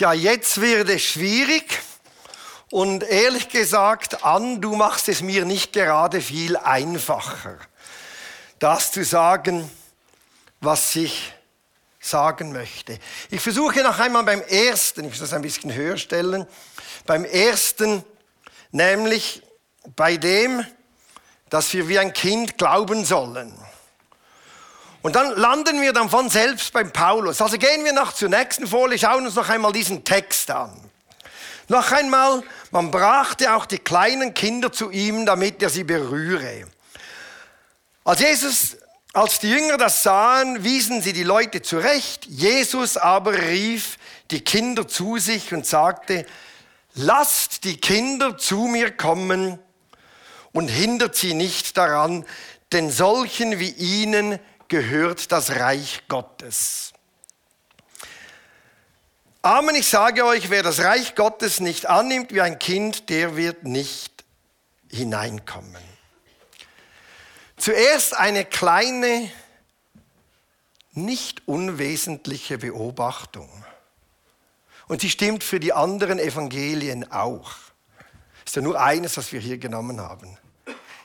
Ja, jetzt wird es schwierig. Und ehrlich gesagt, An, du machst es mir nicht gerade viel einfacher, das zu sagen, was ich sagen möchte. Ich versuche noch einmal beim ersten, ich muss das ein bisschen höher stellen, beim ersten, nämlich bei dem, dass wir wie ein Kind glauben sollen. Und dann landen wir dann von selbst beim Paulus. Also gehen wir noch zur nächsten Folie, schauen uns noch einmal diesen Text an. Noch einmal, man brachte auch die kleinen Kinder zu ihm, damit er sie berühre. Als Jesus, als die Jünger das sahen, wiesen sie die Leute zurecht. Jesus aber rief die Kinder zu sich und sagte, lasst die Kinder zu mir kommen und hindert sie nicht daran, denn solchen wie ihnen gehört das Reich Gottes. Amen, ich sage euch, wer das Reich Gottes nicht annimmt wie ein Kind, der wird nicht hineinkommen. Zuerst eine kleine, nicht unwesentliche Beobachtung. Und sie stimmt für die anderen Evangelien auch. Ist ja nur eines, was wir hier genommen haben.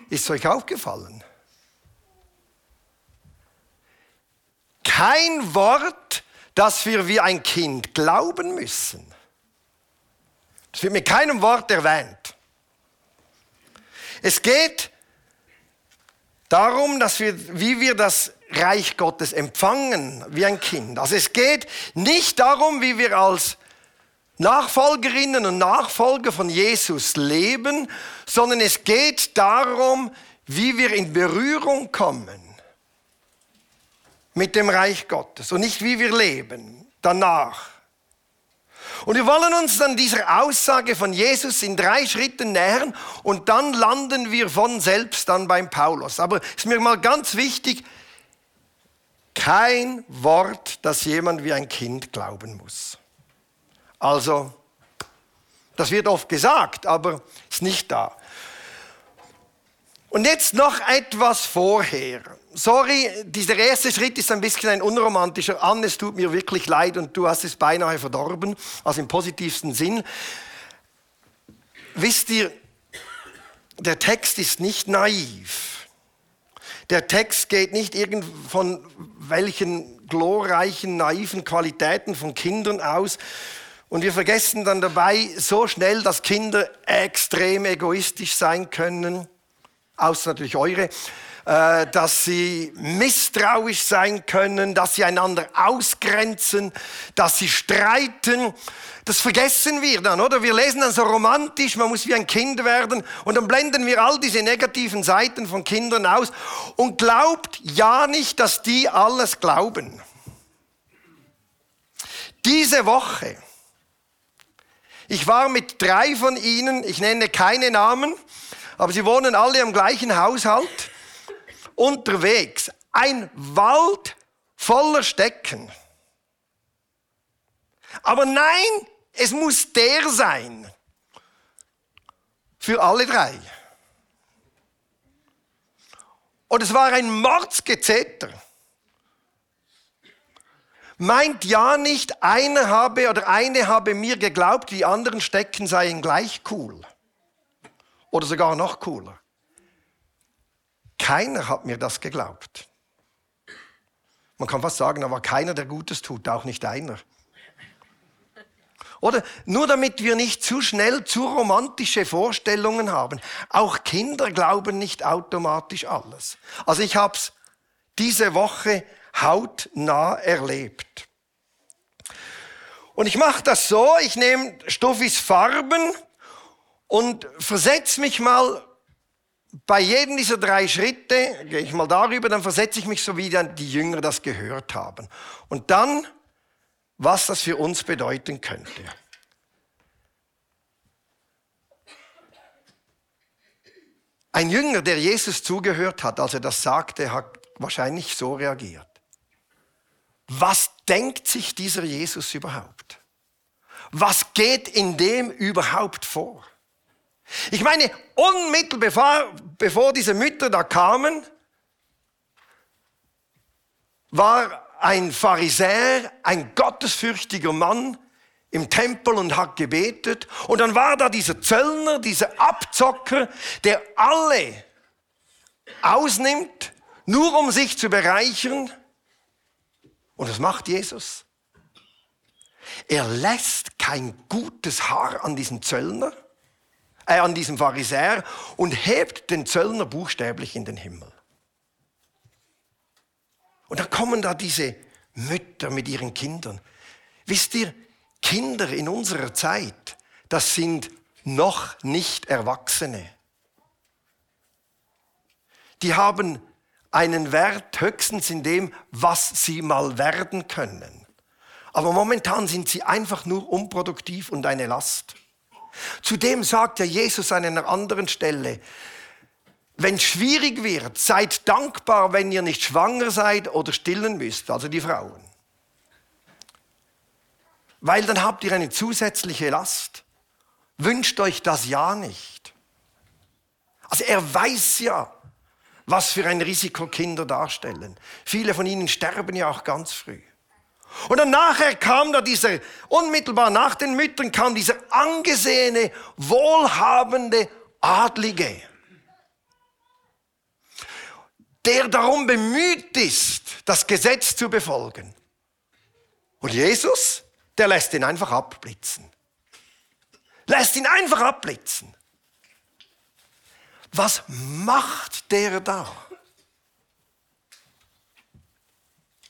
Ist es euch aufgefallen? Kein Wort, das wir wie ein Kind glauben müssen. Das wird mit keinem Wort erwähnt. Es geht darum, dass wir, wie wir das Reich Gottes empfangen, wie ein Kind. Also es geht nicht darum, wie wir als Nachfolgerinnen und Nachfolger von Jesus leben, sondern es geht darum, wie wir in Berührung kommen mit dem Reich Gottes und nicht wie wir leben danach. Und wir wollen uns dann dieser Aussage von Jesus in drei Schritten nähern und dann landen wir von selbst dann beim Paulus. Aber es ist mir mal ganz wichtig, kein Wort, das jemand wie ein Kind glauben muss. Also, das wird oft gesagt, aber ist nicht da. Und jetzt noch etwas vorher sorry, dieser erste Schritt ist ein bisschen ein unromantischer. Anne, es tut mir wirklich leid und du hast es beinahe verdorben, also im positivsten Sinn. Wisst ihr, der Text ist nicht naiv. Der Text geht nicht irgend von welchen glorreichen, naiven Qualitäten von Kindern aus. Und wir vergessen dann dabei so schnell, dass Kinder extrem egoistisch sein können, außer natürlich eure. Äh, dass sie misstrauisch sein können, dass sie einander ausgrenzen, dass sie streiten. Das vergessen wir dann, oder? Wir lesen dann so romantisch, man muss wie ein Kind werden und dann blenden wir all diese negativen Seiten von Kindern aus und glaubt ja nicht, dass die alles glauben. Diese Woche, ich war mit drei von ihnen, ich nenne keine Namen, aber sie wohnen alle im gleichen Haushalt unterwegs. Ein Wald voller Stecken. Aber nein, es muss der sein. Für alle drei. Und es war ein Mordsgezeter. Meint ja nicht, einer habe oder eine habe mir geglaubt, die anderen Stecken seien gleich cool. Oder sogar noch cooler. Keiner hat mir das geglaubt. Man kann fast sagen, aber keiner, der Gutes tut, auch nicht einer. Oder nur damit wir nicht zu schnell zu romantische Vorstellungen haben. Auch Kinder glauben nicht automatisch alles. Also ich habe es diese Woche hautnah erlebt. Und ich mache das so, ich nehme Stoffis Farben und versetze mich mal bei jedem dieser drei Schritte, gehe ich mal darüber, dann versetze ich mich so, wie die Jünger das gehört haben. Und dann, was das für uns bedeuten könnte. Ein Jünger, der Jesus zugehört hat, als er das sagte, hat wahrscheinlich so reagiert. Was denkt sich dieser Jesus überhaupt? Was geht in dem überhaupt vor? Ich meine, unmittelbar bevor, diese Mütter da kamen, war ein Pharisäer, ein gottesfürchtiger Mann im Tempel und hat gebetet. Und dann war da dieser Zöllner, dieser Abzocker, der alle ausnimmt, nur um sich zu bereichern. Und was macht Jesus? Er lässt kein gutes Haar an diesen Zöllner, äh, an diesem Pharisäer und hebt den Zöllner buchstäblich in den Himmel. Und dann kommen da diese Mütter mit ihren Kindern. Wisst ihr, Kinder in unserer Zeit, das sind noch nicht Erwachsene. Die haben einen Wert höchstens in dem, was sie mal werden können. Aber momentan sind sie einfach nur unproduktiv und eine Last. Zudem sagt ja Jesus an einer anderen Stelle, wenn es schwierig wird, seid dankbar, wenn ihr nicht schwanger seid oder stillen müsst, also die Frauen. Weil dann habt ihr eine zusätzliche Last. Wünscht euch das ja nicht. Also er weiß ja, was für ein Risiko Kinder darstellen. Viele von ihnen sterben ja auch ganz früh. Und dann nachher kam da dieser, unmittelbar nach den Müttern kam dieser angesehene, wohlhabende Adlige der darum bemüht ist, das Gesetz zu befolgen. Und Jesus, der lässt ihn einfach abblitzen. Lässt ihn einfach abblitzen. Was macht der da?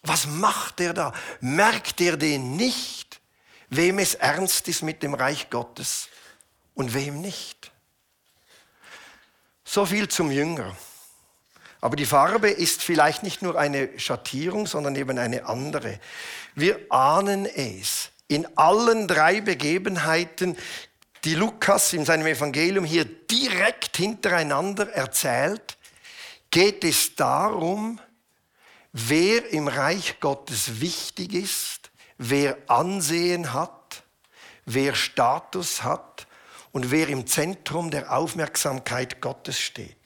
Was macht der da? Merkt er den nicht, wem es ernst ist mit dem Reich Gottes und wem nicht? So viel zum Jünger. Aber die Farbe ist vielleicht nicht nur eine Schattierung, sondern eben eine andere. Wir ahnen es. In allen drei Begebenheiten, die Lukas in seinem Evangelium hier direkt hintereinander erzählt, geht es darum, wer im Reich Gottes wichtig ist, wer Ansehen hat, wer Status hat und wer im Zentrum der Aufmerksamkeit Gottes steht.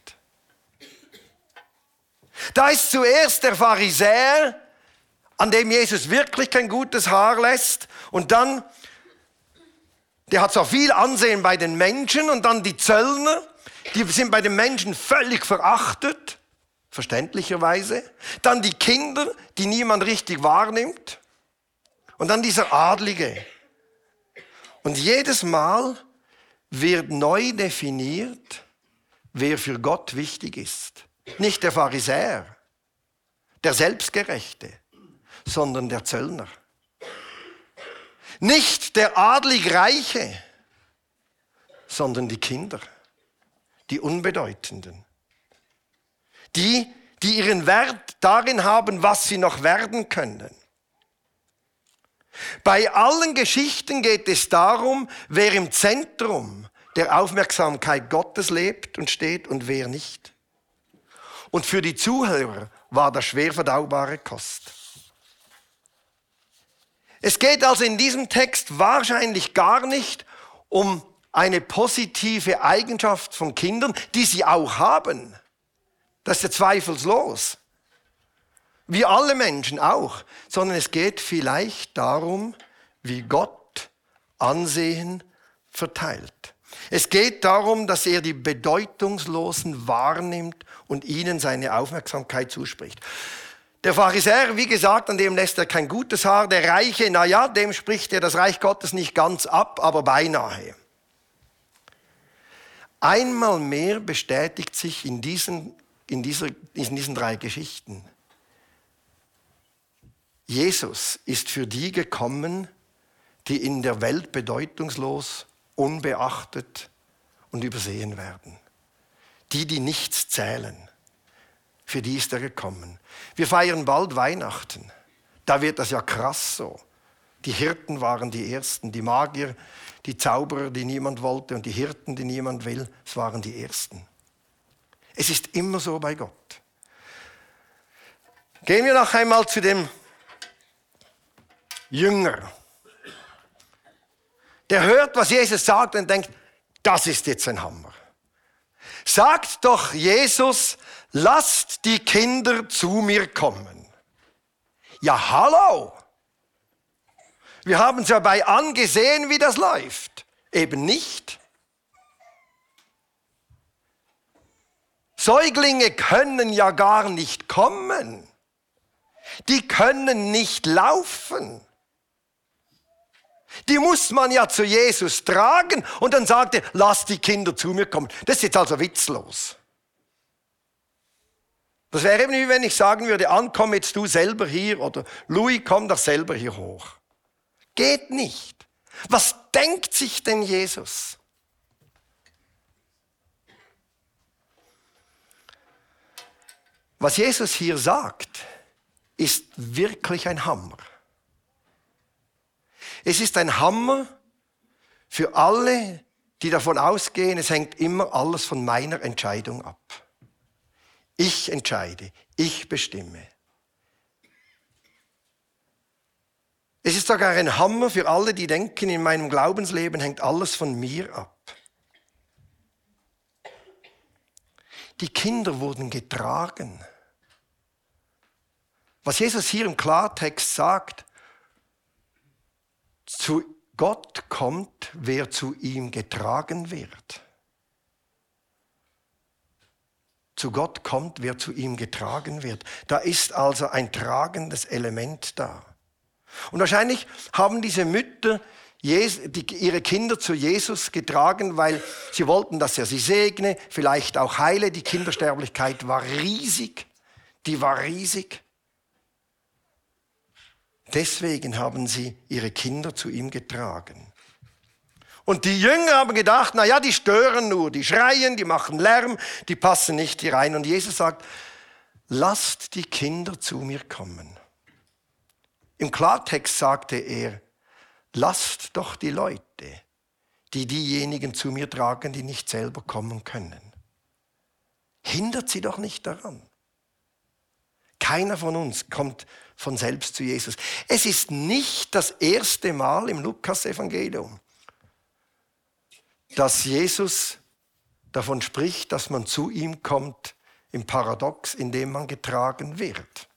Da ist zuerst der Pharisäer, an dem Jesus wirklich kein gutes Haar lässt. Und dann, der hat so viel Ansehen bei den Menschen. Und dann die Zöllner, die sind bei den Menschen völlig verachtet, verständlicherweise. Dann die Kinder, die niemand richtig wahrnimmt. Und dann dieser Adlige. Und jedes Mal wird neu definiert, wer für Gott wichtig ist. Nicht der Pharisäer, der Selbstgerechte, sondern der Zöllner. Nicht der adlig Reiche, sondern die Kinder, die Unbedeutenden. Die, die ihren Wert darin haben, was sie noch werden können. Bei allen Geschichten geht es darum, wer im Zentrum der Aufmerksamkeit Gottes lebt und steht und wer nicht. Und für die Zuhörer war das schwer verdaubare Kost. Es geht also in diesem Text wahrscheinlich gar nicht um eine positive Eigenschaft von Kindern, die sie auch haben. Das ist ja zweifelslos. Wie alle Menschen auch. Sondern es geht vielleicht darum, wie Gott Ansehen verteilt. Es geht darum, dass er die Bedeutungslosen wahrnimmt und ihnen seine Aufmerksamkeit zuspricht. Der Pharisäer, wie gesagt, an dem lässt er kein gutes Haar. Der Reiche, na ja, dem spricht er das Reich Gottes nicht ganz ab, aber beinahe. Einmal mehr bestätigt sich in diesen, in, dieser, in diesen drei Geschichten, Jesus ist für die gekommen, die in der Welt bedeutungslos unbeachtet und übersehen werden. Die, die nichts zählen, für die ist er gekommen. Wir feiern bald Weihnachten. Da wird das ja krass so. Die Hirten waren die Ersten, die Magier, die Zauberer, die niemand wollte und die Hirten, die niemand will, es waren die Ersten. Es ist immer so bei Gott. Gehen wir noch einmal zu dem Jünger der hört, was Jesus sagt und denkt, das ist jetzt ein Hammer. Sagt doch Jesus, lasst die Kinder zu mir kommen. Ja, hallo. Wir haben es ja bei angesehen, wie das läuft. Eben nicht. Säuglinge können ja gar nicht kommen. Die können nicht laufen. Die muss man ja zu Jesus tragen und dann sagt er, lass die Kinder zu mir kommen. Das ist jetzt also witzlos. Das wäre eben wie wenn ich sagen würde, ankomm jetzt du selber hier oder Louis, komm doch selber hier hoch. Geht nicht. Was denkt sich denn Jesus? Was Jesus hier sagt, ist wirklich ein Hammer. Es ist ein Hammer für alle, die davon ausgehen, es hängt immer alles von meiner Entscheidung ab. Ich entscheide, ich bestimme. Es ist sogar ein Hammer für alle, die denken, in meinem Glaubensleben hängt alles von mir ab. Die Kinder wurden getragen. Was Jesus hier im Klartext sagt, zu Gott kommt, wer zu ihm getragen wird. Zu Gott kommt, wer zu ihm getragen wird. Da ist also ein tragendes Element da. Und wahrscheinlich haben diese Mütter ihre Kinder zu Jesus getragen, weil sie wollten, dass er sie segne, vielleicht auch heile. Die Kindersterblichkeit war riesig. Die war riesig. Deswegen haben sie ihre Kinder zu ihm getragen. Und die Jünger haben gedacht, na ja, die stören nur, die schreien, die machen Lärm, die passen nicht hier rein. Und Jesus sagt, lasst die Kinder zu mir kommen. Im Klartext sagte er, lasst doch die Leute, die diejenigen zu mir tragen, die nicht selber kommen können. Hindert sie doch nicht daran. Keiner von uns kommt von selbst zu Jesus. Es ist nicht das erste Mal im Lukas-Evangelium, dass Jesus davon spricht, dass man zu ihm kommt im Paradox, in dem man getragen wird.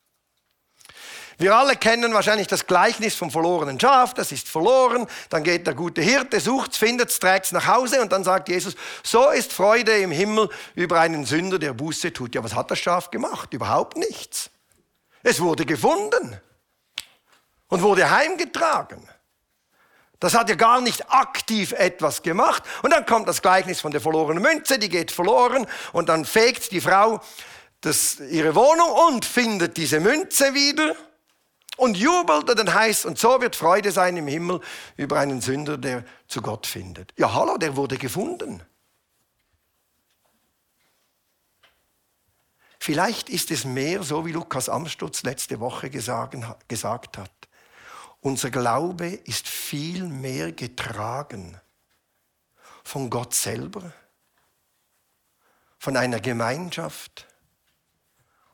Wir alle kennen wahrscheinlich das Gleichnis vom verlorenen Schaf, das ist verloren, dann geht der gute Hirte, sucht es, findet es, trägt es nach Hause und dann sagt Jesus, so ist Freude im Himmel über einen Sünder, der Buße tut. Ja, was hat das Schaf gemacht? Überhaupt nichts. Es wurde gefunden und wurde heimgetragen. Das hat ja gar nicht aktiv etwas gemacht. Und dann kommt das Gleichnis von der verlorenen Münze, die geht verloren und dann fegt die Frau das, ihre Wohnung und findet diese Münze wieder und jubelt und dann heißt, und so wird Freude sein im Himmel über einen Sünder, der zu Gott findet. Ja, hallo, der wurde gefunden. Vielleicht ist es mehr so, wie Lukas Amstutz letzte Woche gesagt hat. Unser Glaube ist viel mehr getragen von Gott selber, von einer Gemeinschaft,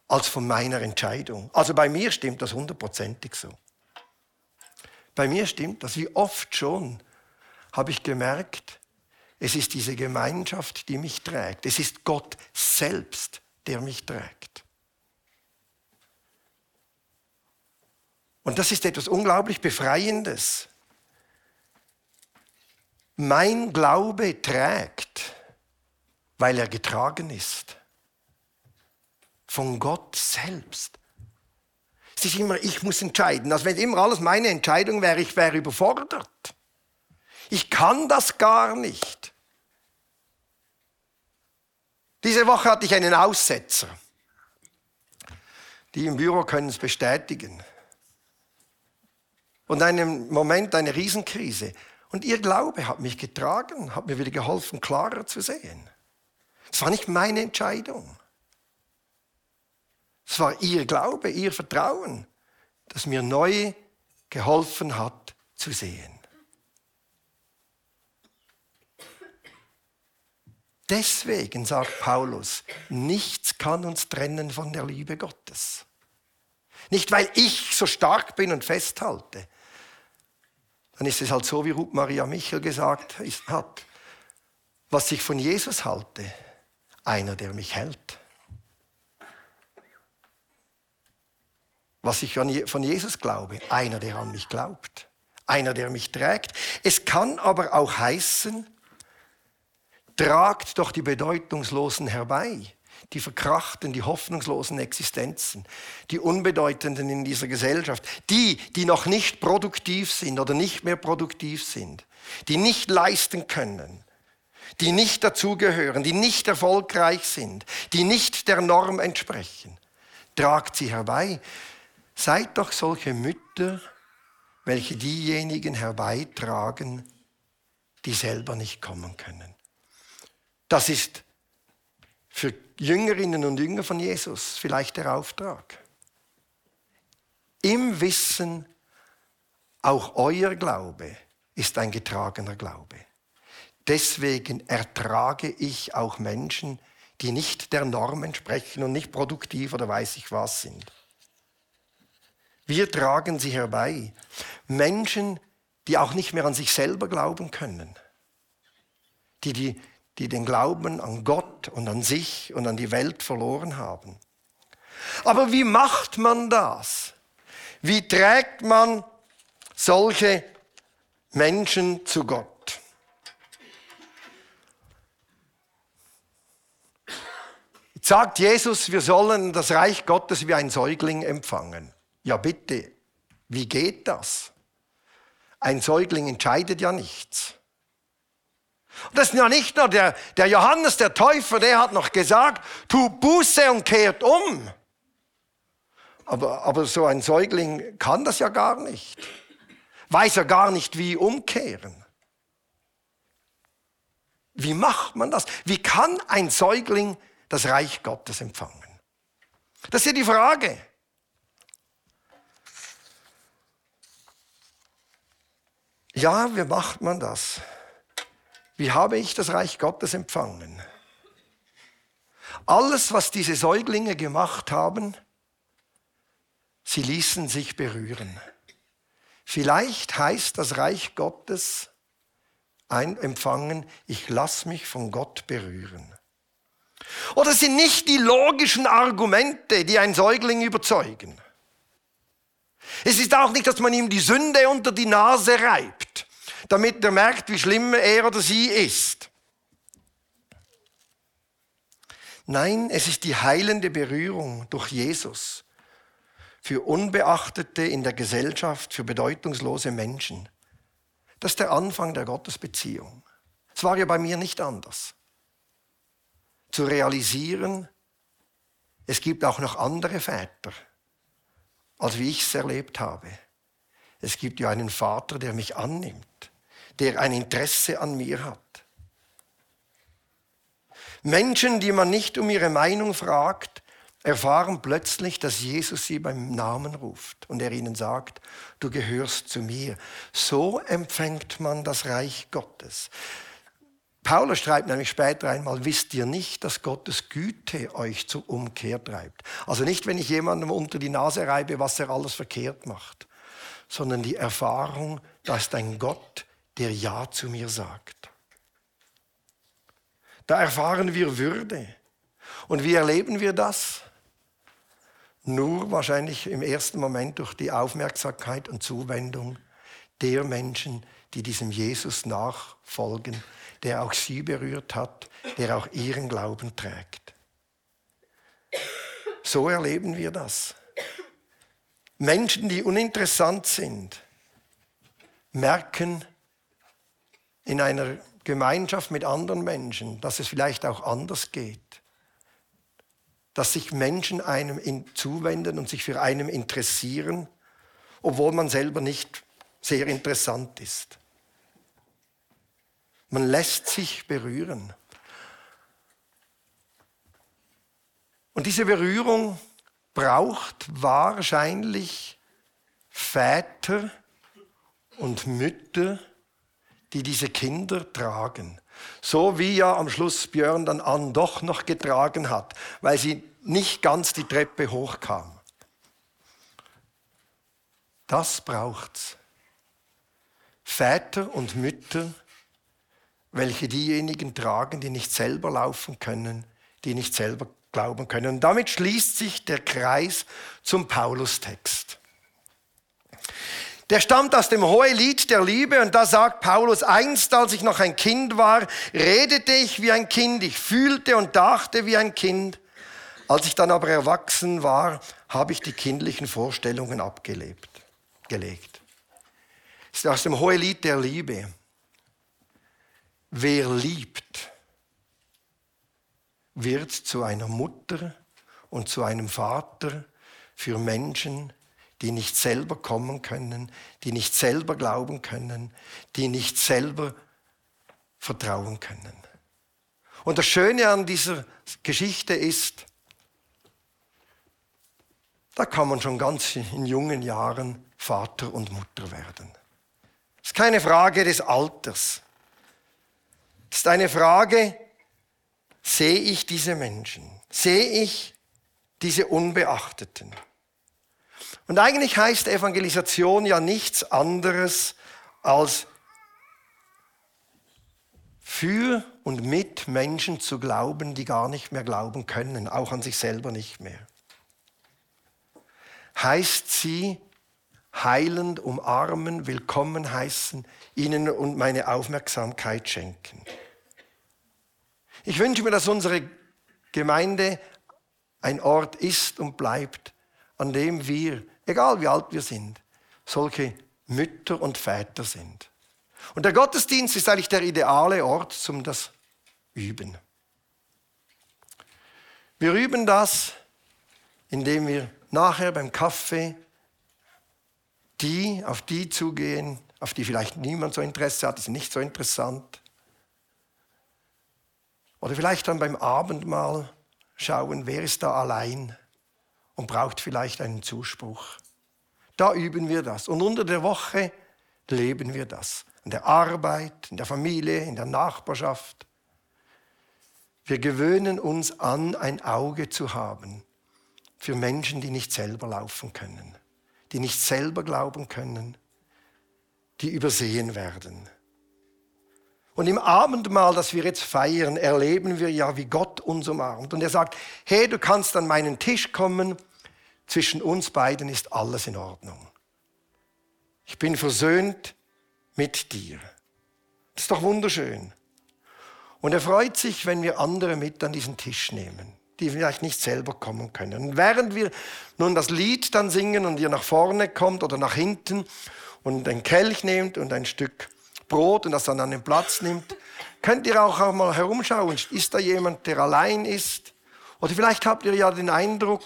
als von meiner Entscheidung. Also bei mir stimmt das hundertprozentig so. Bei mir stimmt das, wie oft schon habe ich gemerkt, es ist diese Gemeinschaft, die mich trägt. Es ist Gott selbst, der mich trägt. Und das ist etwas unglaublich Befreiendes. Mein Glaube trägt, weil er getragen ist. Von Gott selbst. Es ist immer, ich muss entscheiden. Also wenn immer alles meine Entscheidung wäre, ich wäre überfordert. Ich kann das gar nicht. Diese Woche hatte ich einen Aussetzer. Die im Büro können es bestätigen und einem Moment eine Riesenkrise. Und ihr Glaube hat mich getragen, hat mir wieder geholfen, klarer zu sehen. Es war nicht meine Entscheidung. Es war ihr Glaube, ihr Vertrauen, das mir neu geholfen hat zu sehen. Deswegen sagt Paulus, nichts kann uns trennen von der Liebe Gottes. Nicht, weil ich so stark bin und festhalte, dann ist es halt so, wie Ruth Maria Michel gesagt hat, was ich von Jesus halte, einer, der mich hält. Was ich von Jesus glaube, einer, der an mich glaubt. einer, der mich trägt. Es kann aber auch heißen, tragt doch die Bedeutungslosen herbei, die verkrachten, die hoffnungslosen Existenzen, die Unbedeutenden in dieser Gesellschaft, die, die noch nicht produktiv sind oder nicht mehr produktiv sind, die nicht leisten können, die nicht dazugehören, die nicht erfolgreich sind, die nicht der Norm entsprechen. Tragt sie herbei. Seid doch solche Mütter, welche diejenigen herbeitragen, die selber nicht kommen können. Das ist für Jüngerinnen und Jünger von Jesus vielleicht der Auftrag. Im Wissen, auch euer Glaube ist ein getragener Glaube. Deswegen ertrage ich auch Menschen, die nicht der Norm entsprechen und nicht produktiv oder weiß ich was sind. Wir tragen sie herbei. Menschen, die auch nicht mehr an sich selber glauben können, die, die, die den Glauben an Gott und an sich und an die Welt verloren haben. Aber wie macht man das? Wie trägt man solche Menschen zu Gott? Jetzt sagt Jesus, wir sollen das Reich Gottes wie ein Säugling empfangen. Ja bitte, wie geht das? Ein Säugling entscheidet ja nichts. Und das ist ja nicht nur der, der Johannes, der Täufer, der hat noch gesagt, tu Buße und kehrt um. Aber, aber so ein Säugling kann das ja gar nicht. Weiß ja gar nicht, wie umkehren. Wie macht man das? Wie kann ein Säugling das Reich Gottes empfangen? Das ist ja die Frage. Ja, wie macht man das? Wie habe ich das Reich Gottes empfangen? Alles, was diese Säuglinge gemacht haben, sie ließen sich berühren. Vielleicht heißt das Reich Gottes ein empfangen, ich lasse mich von Gott berühren. Oder sind nicht die logischen Argumente, die ein Säugling überzeugen. Es ist auch nicht, dass man ihm die Sünde unter die Nase reibt, damit er merkt, wie schlimm er oder sie ist. Nein, es ist die heilende Berührung durch Jesus für Unbeachtete in der Gesellschaft, für bedeutungslose Menschen. Das ist der Anfang der Gottesbeziehung. Es war ja bei mir nicht anders. Zu realisieren, es gibt auch noch andere Väter als wie ich es erlebt habe. Es gibt ja einen Vater, der mich annimmt, der ein Interesse an mir hat. Menschen, die man nicht um ihre Meinung fragt, erfahren plötzlich, dass Jesus sie beim Namen ruft und er ihnen sagt, du gehörst zu mir. So empfängt man das Reich Gottes. Paulus schreibt nämlich später einmal, wisst ihr nicht, dass Gottes Güte euch zur Umkehr treibt. Also nicht, wenn ich jemandem unter die Nase reibe, was er alles verkehrt macht, sondern die Erfahrung, da ist ein Gott, der Ja zu mir sagt. Da erfahren wir Würde. Und wie erleben wir das? Nur wahrscheinlich im ersten Moment durch die Aufmerksamkeit und Zuwendung der Menschen, die diesem Jesus nachfolgen der auch sie berührt hat, der auch ihren Glauben trägt. So erleben wir das. Menschen, die uninteressant sind, merken in einer Gemeinschaft mit anderen Menschen, dass es vielleicht auch anders geht. Dass sich Menschen einem zuwenden und sich für einen interessieren, obwohl man selber nicht sehr interessant ist. Man lässt sich berühren. Und diese Berührung braucht wahrscheinlich Väter und Mütter, die diese Kinder tragen. So wie ja am Schluss Björn dann an doch noch getragen hat, weil sie nicht ganz die Treppe hochkam. Das braucht's. Väter und Mütter, welche diejenigen tragen, die nicht selber laufen können, die nicht selber glauben können. Und damit schließt sich der Kreis zum Paulus-Text. Der stammt aus dem Hohelied der Liebe und da sagt Paulus, einst als ich noch ein Kind war, redete ich wie ein Kind, ich fühlte und dachte wie ein Kind. Als ich dann aber erwachsen war, habe ich die kindlichen Vorstellungen abgelebt, gelegt. Aus dem Hohelied der Liebe. Wer liebt, wird zu einer Mutter und zu einem Vater für Menschen, die nicht selber kommen können, die nicht selber glauben können, die nicht selber vertrauen können. Und das Schöne an dieser Geschichte ist, da kann man schon ganz in jungen Jahren Vater und Mutter werden. Ist keine Frage des Alters. Es ist eine Frage, sehe ich diese Menschen? Sehe ich diese Unbeachteten? Und eigentlich heißt Evangelisation ja nichts anderes als für und mit Menschen zu glauben, die gar nicht mehr glauben können, auch an sich selber nicht mehr. Heißt sie heilend umarmen, willkommen heißen, ihnen und meine Aufmerksamkeit schenken. Ich wünsche mir, dass unsere Gemeinde ein Ort ist und bleibt, an dem wir egal wie alt wir sind, solche Mütter und Väter sind. Und der Gottesdienst ist eigentlich der ideale Ort zum das Üben. Wir üben das, indem wir nachher beim Kaffee die, auf die zugehen, auf die vielleicht niemand so Interesse hat, ist nicht so interessant. Oder vielleicht dann beim Abendmahl schauen, wer ist da allein und braucht vielleicht einen Zuspruch. Da üben wir das. Und unter der Woche leben wir das. In der Arbeit, in der Familie, in der Nachbarschaft. Wir gewöhnen uns an, ein Auge zu haben für Menschen, die nicht selber laufen können, die nicht selber glauben können, die übersehen werden. Und im Abendmahl, das wir jetzt feiern, erleben wir ja, wie Gott uns umarmt. Und er sagt, hey, du kannst an meinen Tisch kommen zwischen uns beiden ist alles in Ordnung. Ich bin versöhnt mit dir. Das ist doch wunderschön. Und er freut sich, wenn wir andere mit an diesen Tisch nehmen, die vielleicht nicht selber kommen können. Und während wir nun das Lied dann singen und ihr nach vorne kommt oder nach hinten und ein Kelch nehmt und ein Stück Brot und das dann an den Platz nimmt, könnt ihr auch mal herumschauen. Ist da jemand, der allein ist? Oder vielleicht habt ihr ja den Eindruck,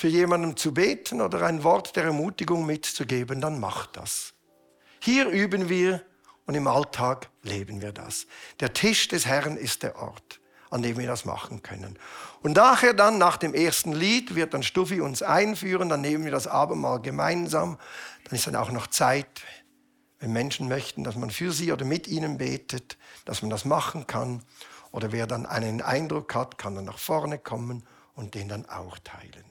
für jemanden zu beten oder ein Wort der Ermutigung mitzugeben, dann macht das. Hier üben wir und im Alltag leben wir das. Der Tisch des Herrn ist der Ort, an dem wir das machen können. Und nachher dann, nach dem ersten Lied, wird dann Stuffi uns einführen, dann nehmen wir das Abendmahl gemeinsam. Dann ist dann auch noch Zeit, wenn Menschen möchten, dass man für sie oder mit ihnen betet, dass man das machen kann. Oder wer dann einen Eindruck hat, kann dann nach vorne kommen und den dann auch teilen.